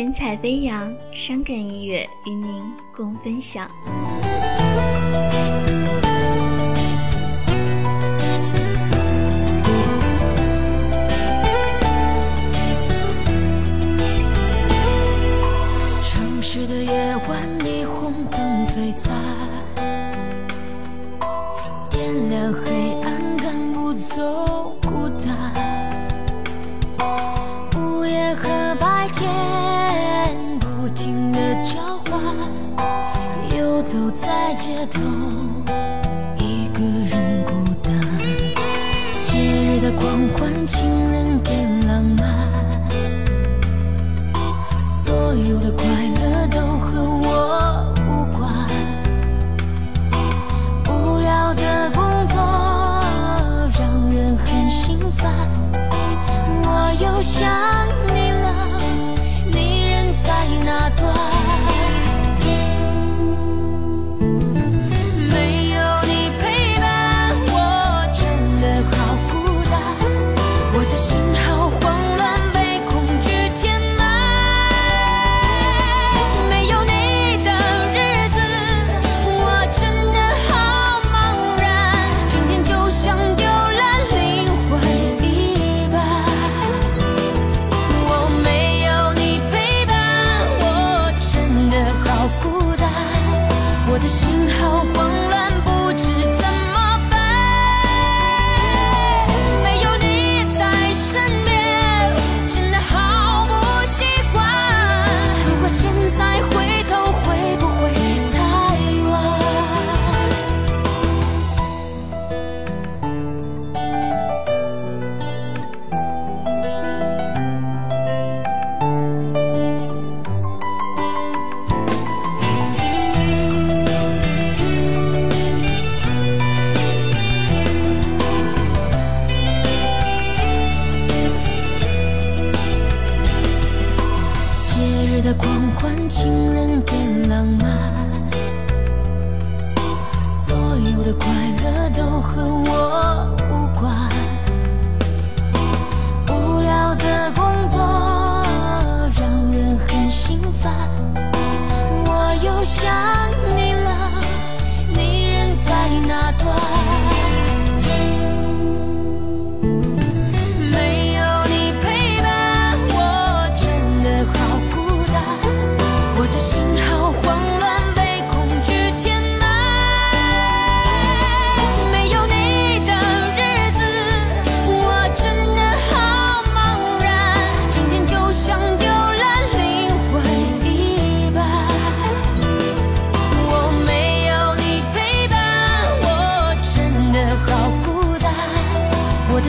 神采飞扬，伤感音乐与您共分享。城市的夜晚，霓虹灯璀璨，点亮黑暗，赶不走在街头，一个人孤单。节日的狂欢，情人的浪漫。所有的快乐都和我无关，无聊的工作让人很心烦。我又想你了，你人在哪端？的狂欢，情人的浪漫，所有的快乐都和我无关。无聊的工作让人很心烦，我又想你了，你人在哪端？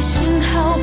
幸好